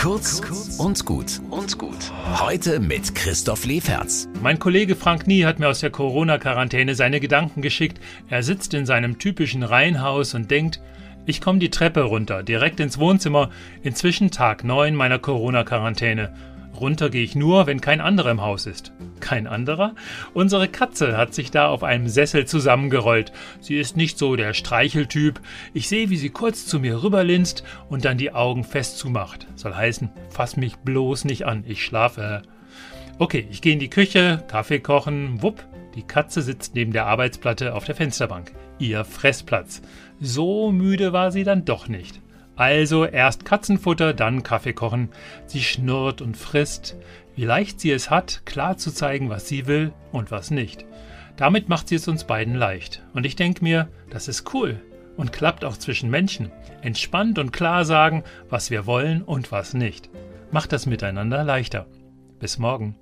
Kurz und gut und gut. Heute mit Christoph Leferz. Mein Kollege Frank Nie hat mir aus der Corona-Quarantäne seine Gedanken geschickt. Er sitzt in seinem typischen Reihenhaus und denkt, ich komme die Treppe runter, direkt ins Wohnzimmer, inzwischen Tag 9 meiner Corona-Quarantäne. Runter gehe ich nur, wenn kein anderer im Haus ist. Kein anderer? Unsere Katze hat sich da auf einem Sessel zusammengerollt. Sie ist nicht so der Streicheltyp. Ich sehe, wie sie kurz zu mir rüberlinst und dann die Augen fest zumacht. Soll heißen, fass mich bloß nicht an, ich schlafe. Okay, ich gehe in die Küche, Kaffee kochen, wupp, die Katze sitzt neben der Arbeitsplatte auf der Fensterbank. Ihr Fressplatz. So müde war sie dann doch nicht. Also erst Katzenfutter, dann Kaffee kochen. Sie schnurrt und frisst. Wie leicht sie es hat, klar zu zeigen, was sie will und was nicht. Damit macht sie es uns beiden leicht. Und ich denke mir, das ist cool und klappt auch zwischen Menschen. Entspannt und klar sagen, was wir wollen und was nicht. Macht das miteinander leichter. Bis morgen.